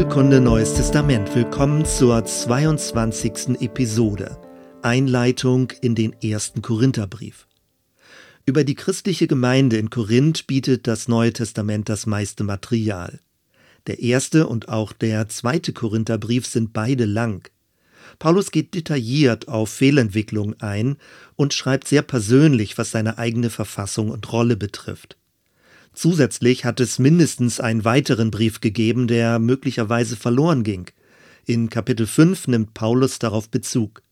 Bibelkunde Neues Testament. Willkommen zur 22. Episode. Einleitung in den ersten Korintherbrief. Über die christliche Gemeinde in Korinth bietet das Neue Testament das meiste Material. Der erste und auch der zweite Korintherbrief sind beide lang. Paulus geht detailliert auf Fehlentwicklungen ein und schreibt sehr persönlich, was seine eigene Verfassung und Rolle betrifft. Zusätzlich hat es mindestens einen weiteren Brief gegeben, der möglicherweise verloren ging. In Kapitel 5 nimmt Paulus darauf Bezug.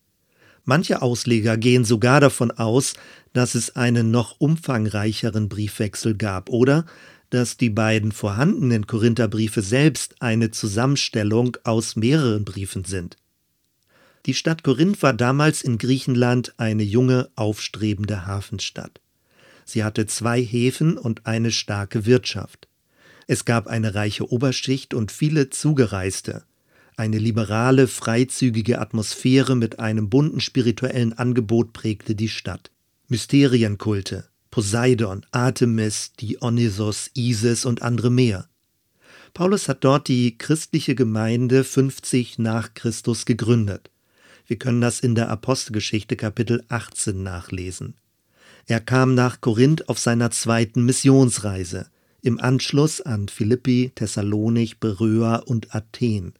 Manche Ausleger gehen sogar davon aus, dass es einen noch umfangreicheren Briefwechsel gab oder dass die beiden vorhandenen Korintherbriefe selbst eine Zusammenstellung aus mehreren Briefen sind. Die Stadt Korinth war damals in Griechenland eine junge, aufstrebende Hafenstadt. Sie hatte zwei Häfen und eine starke Wirtschaft. Es gab eine reiche Oberschicht und viele Zugereiste. Eine liberale, freizügige Atmosphäre mit einem bunten spirituellen Angebot prägte die Stadt. Mysterienkulte, Poseidon, Artemis, Dionysos, Isis und andere mehr. Paulus hat dort die christliche Gemeinde 50 nach Christus gegründet. Wir können das in der Apostelgeschichte Kapitel 18 nachlesen. Er kam nach Korinth auf seiner zweiten Missionsreise, im Anschluss an Philippi, Thessalonich, Beröa und Athen.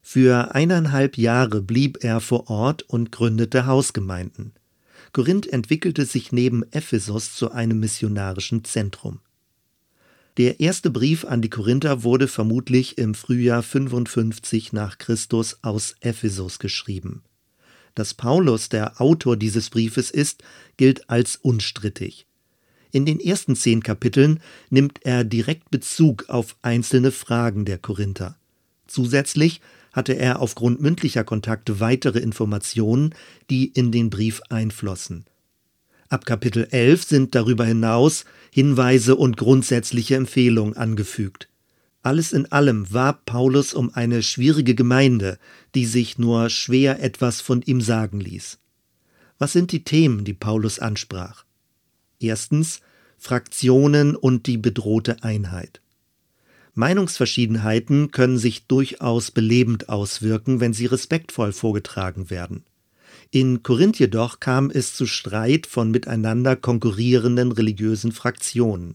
Für eineinhalb Jahre blieb er vor Ort und gründete Hausgemeinden. Korinth entwickelte sich neben Ephesus zu einem missionarischen Zentrum. Der erste Brief an die Korinther wurde vermutlich im Frühjahr 55 nach Christus aus Ephesus geschrieben. Dass Paulus der Autor dieses Briefes ist, gilt als unstrittig. In den ersten zehn Kapiteln nimmt er direkt Bezug auf einzelne Fragen der Korinther. Zusätzlich hatte er aufgrund mündlicher Kontakte weitere Informationen, die in den Brief einflossen. Ab Kapitel 11 sind darüber hinaus Hinweise und grundsätzliche Empfehlungen angefügt. Alles in allem warb Paulus um eine schwierige Gemeinde, die sich nur schwer etwas von ihm sagen ließ. Was sind die Themen, die Paulus ansprach? Erstens Fraktionen und die bedrohte Einheit. Meinungsverschiedenheiten können sich durchaus belebend auswirken, wenn sie respektvoll vorgetragen werden. In Korinth jedoch kam es zu Streit von miteinander konkurrierenden religiösen Fraktionen.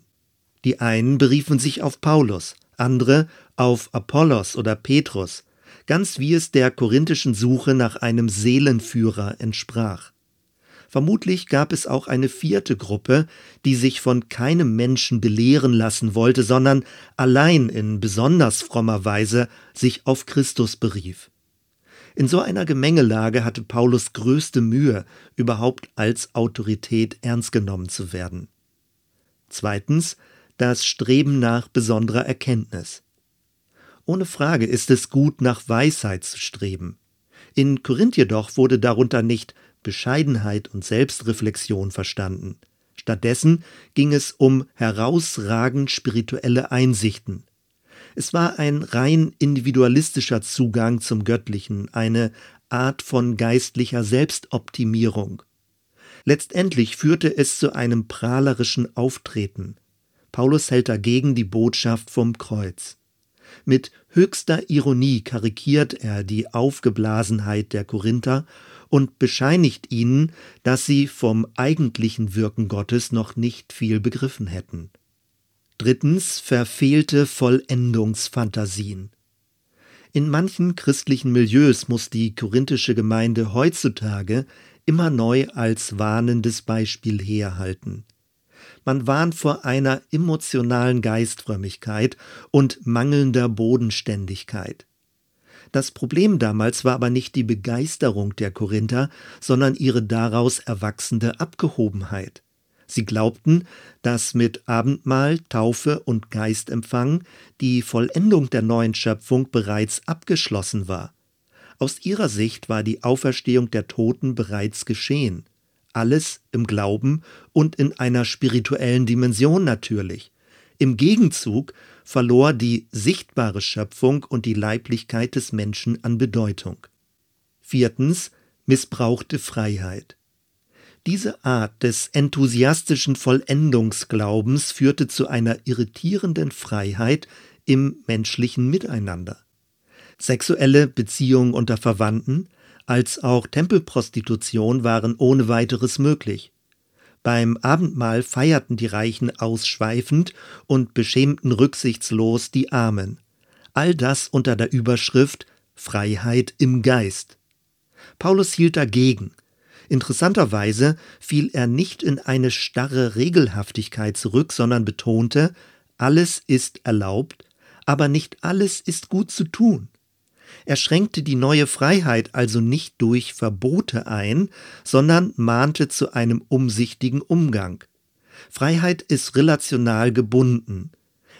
Die einen beriefen sich auf Paulus, andere auf Apollos oder Petrus, ganz wie es der korinthischen Suche nach einem Seelenführer entsprach. Vermutlich gab es auch eine vierte Gruppe, die sich von keinem Menschen belehren lassen wollte, sondern allein in besonders frommer Weise sich auf Christus berief. In so einer Gemengelage hatte Paulus größte Mühe, überhaupt als Autorität ernst genommen zu werden. Zweitens das Streben nach besonderer Erkenntnis. Ohne Frage ist es gut, nach Weisheit zu streben. In Korinth jedoch wurde darunter nicht Bescheidenheit und Selbstreflexion verstanden. Stattdessen ging es um herausragend spirituelle Einsichten. Es war ein rein individualistischer Zugang zum Göttlichen, eine Art von geistlicher Selbstoptimierung. Letztendlich führte es zu einem prahlerischen Auftreten. Paulus hält dagegen die Botschaft vom Kreuz. Mit höchster Ironie karikiert er die Aufgeblasenheit der Korinther und bescheinigt ihnen, dass sie vom eigentlichen Wirken Gottes noch nicht viel begriffen hätten. Drittens verfehlte Vollendungsfantasien. In manchen christlichen Milieus muss die korinthische Gemeinde heutzutage immer neu als warnendes Beispiel herhalten. Man warnt vor einer emotionalen Geistfrömmigkeit und mangelnder Bodenständigkeit. Das Problem damals war aber nicht die Begeisterung der Korinther, sondern ihre daraus erwachsende Abgehobenheit. Sie glaubten, dass mit Abendmahl, Taufe und Geistempfang die Vollendung der neuen Schöpfung bereits abgeschlossen war. Aus ihrer Sicht war die Auferstehung der Toten bereits geschehen alles im Glauben und in einer spirituellen Dimension natürlich. Im Gegenzug verlor die sichtbare Schöpfung und die Leiblichkeit des Menschen an Bedeutung. Viertens missbrauchte Freiheit. Diese Art des enthusiastischen Vollendungsglaubens führte zu einer irritierenden Freiheit im menschlichen Miteinander. Sexuelle Beziehungen unter Verwandten als auch Tempelprostitution waren ohne weiteres möglich. Beim Abendmahl feierten die Reichen ausschweifend und beschämten rücksichtslos die Armen. All das unter der Überschrift Freiheit im Geist. Paulus hielt dagegen. Interessanterweise fiel er nicht in eine starre Regelhaftigkeit zurück, sondern betonte, alles ist erlaubt, aber nicht alles ist gut zu tun. Er schränkte die neue Freiheit also nicht durch Verbote ein, sondern mahnte zu einem umsichtigen Umgang. Freiheit ist relational gebunden.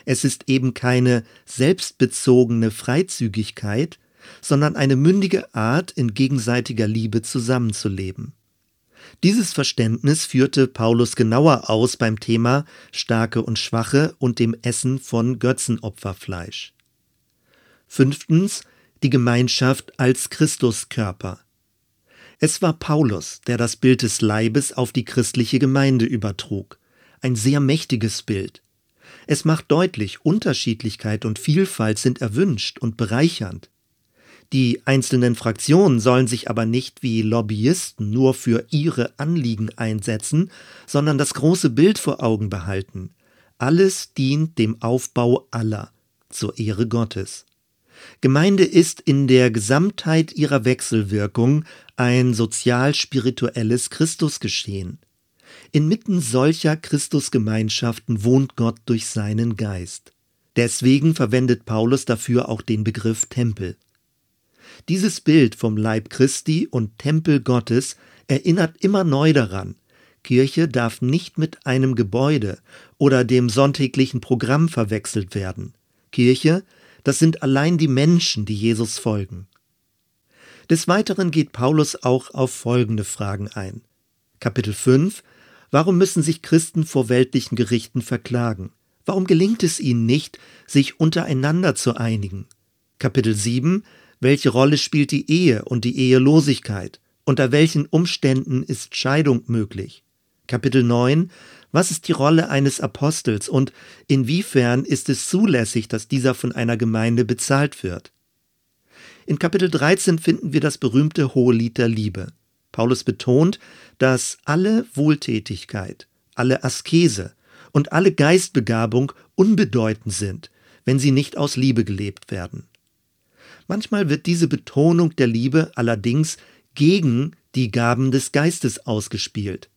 Es ist eben keine selbstbezogene Freizügigkeit, sondern eine mündige Art, in gegenseitiger Liebe zusammenzuleben. Dieses Verständnis führte Paulus genauer aus beim Thema Starke und Schwache und dem Essen von Götzenopferfleisch. Fünftens die Gemeinschaft als Christuskörper. Es war Paulus, der das Bild des Leibes auf die christliche Gemeinde übertrug. Ein sehr mächtiges Bild. Es macht deutlich, Unterschiedlichkeit und Vielfalt sind erwünscht und bereichernd. Die einzelnen Fraktionen sollen sich aber nicht wie Lobbyisten nur für ihre Anliegen einsetzen, sondern das große Bild vor Augen behalten. Alles dient dem Aufbau aller zur Ehre Gottes. Gemeinde ist in der Gesamtheit ihrer Wechselwirkung ein sozial-spirituelles Christusgeschehen. Inmitten solcher Christusgemeinschaften wohnt Gott durch seinen Geist. Deswegen verwendet Paulus dafür auch den Begriff Tempel. Dieses Bild vom Leib Christi und Tempel Gottes erinnert immer neu daran, Kirche darf nicht mit einem Gebäude oder dem sonntäglichen Programm verwechselt werden. Kirche das sind allein die Menschen, die Jesus folgen. Des Weiteren geht Paulus auch auf folgende Fragen ein. Kapitel 5 Warum müssen sich Christen vor weltlichen Gerichten verklagen? Warum gelingt es ihnen nicht, sich untereinander zu einigen? Kapitel 7 Welche Rolle spielt die Ehe und die Ehelosigkeit? Unter welchen Umständen ist Scheidung möglich? Kapitel 9 was ist die Rolle eines Apostels und inwiefern ist es zulässig, dass dieser von einer Gemeinde bezahlt wird? In Kapitel 13 finden wir das berühmte Hohelied der Liebe. Paulus betont, dass alle Wohltätigkeit, alle Askese und alle Geistbegabung unbedeutend sind, wenn sie nicht aus Liebe gelebt werden. Manchmal wird diese Betonung der Liebe allerdings gegen die Gaben des Geistes ausgespielt.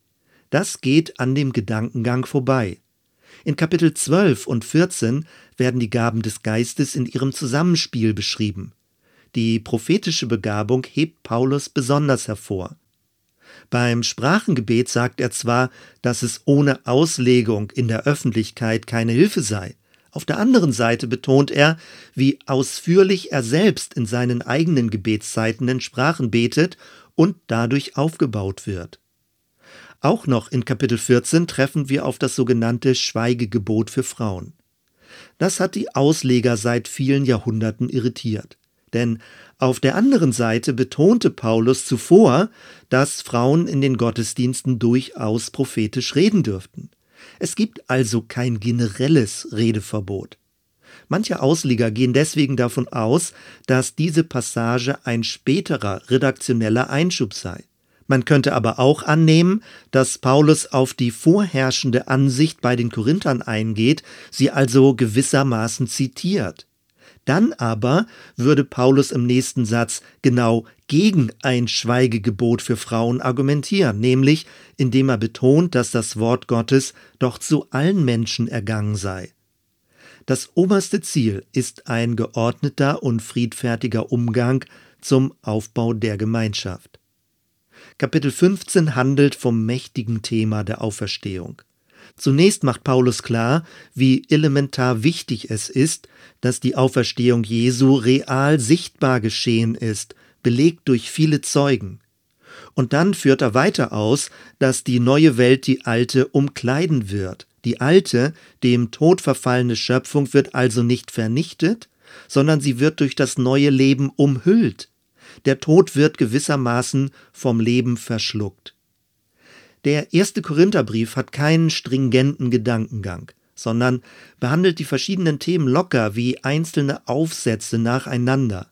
Das geht an dem Gedankengang vorbei. In Kapitel 12 und 14 werden die Gaben des Geistes in ihrem Zusammenspiel beschrieben. Die prophetische Begabung hebt Paulus besonders hervor. Beim Sprachengebet sagt er zwar, dass es ohne Auslegung in der Öffentlichkeit keine Hilfe sei, auf der anderen Seite betont er, wie ausführlich er selbst in seinen eigenen Gebetszeiten in Sprachen betet und dadurch aufgebaut wird. Auch noch in Kapitel 14 treffen wir auf das sogenannte Schweigegebot für Frauen. Das hat die Ausleger seit vielen Jahrhunderten irritiert. Denn auf der anderen Seite betonte Paulus zuvor, dass Frauen in den Gottesdiensten durchaus prophetisch reden dürften. Es gibt also kein generelles Redeverbot. Manche Ausleger gehen deswegen davon aus, dass diese Passage ein späterer redaktioneller Einschub sei. Man könnte aber auch annehmen, dass Paulus auf die vorherrschende Ansicht bei den Korinthern eingeht, sie also gewissermaßen zitiert. Dann aber würde Paulus im nächsten Satz genau gegen ein Schweigegebot für Frauen argumentieren, nämlich indem er betont, dass das Wort Gottes doch zu allen Menschen ergangen sei. Das oberste Ziel ist ein geordneter und friedfertiger Umgang zum Aufbau der Gemeinschaft. Kapitel 15 handelt vom mächtigen Thema der Auferstehung. Zunächst macht Paulus klar, wie elementar wichtig es ist, dass die Auferstehung Jesu real sichtbar geschehen ist, belegt durch viele Zeugen. Und dann führt er weiter aus, dass die neue Welt die alte umkleiden wird. Die alte, dem Tod verfallene Schöpfung wird also nicht vernichtet, sondern sie wird durch das neue Leben umhüllt. Der Tod wird gewissermaßen vom Leben verschluckt. Der erste Korintherbrief hat keinen stringenten Gedankengang, sondern behandelt die verschiedenen Themen locker wie einzelne Aufsätze nacheinander.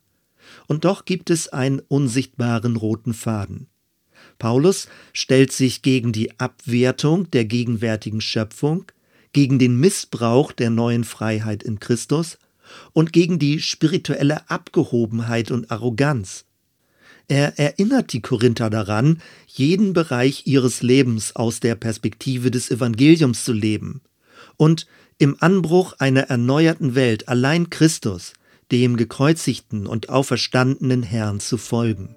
Und doch gibt es einen unsichtbaren roten Faden. Paulus stellt sich gegen die Abwertung der gegenwärtigen Schöpfung, gegen den Missbrauch der neuen Freiheit in Christus und gegen die spirituelle Abgehobenheit und Arroganz. Er erinnert die Korinther daran, jeden Bereich ihres Lebens aus der Perspektive des Evangeliums zu leben und im Anbruch einer erneuerten Welt allein Christus, dem gekreuzigten und auferstandenen Herrn zu folgen.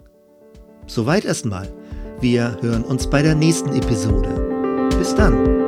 Soweit erstmal. Wir hören uns bei der nächsten Episode. Bis dann.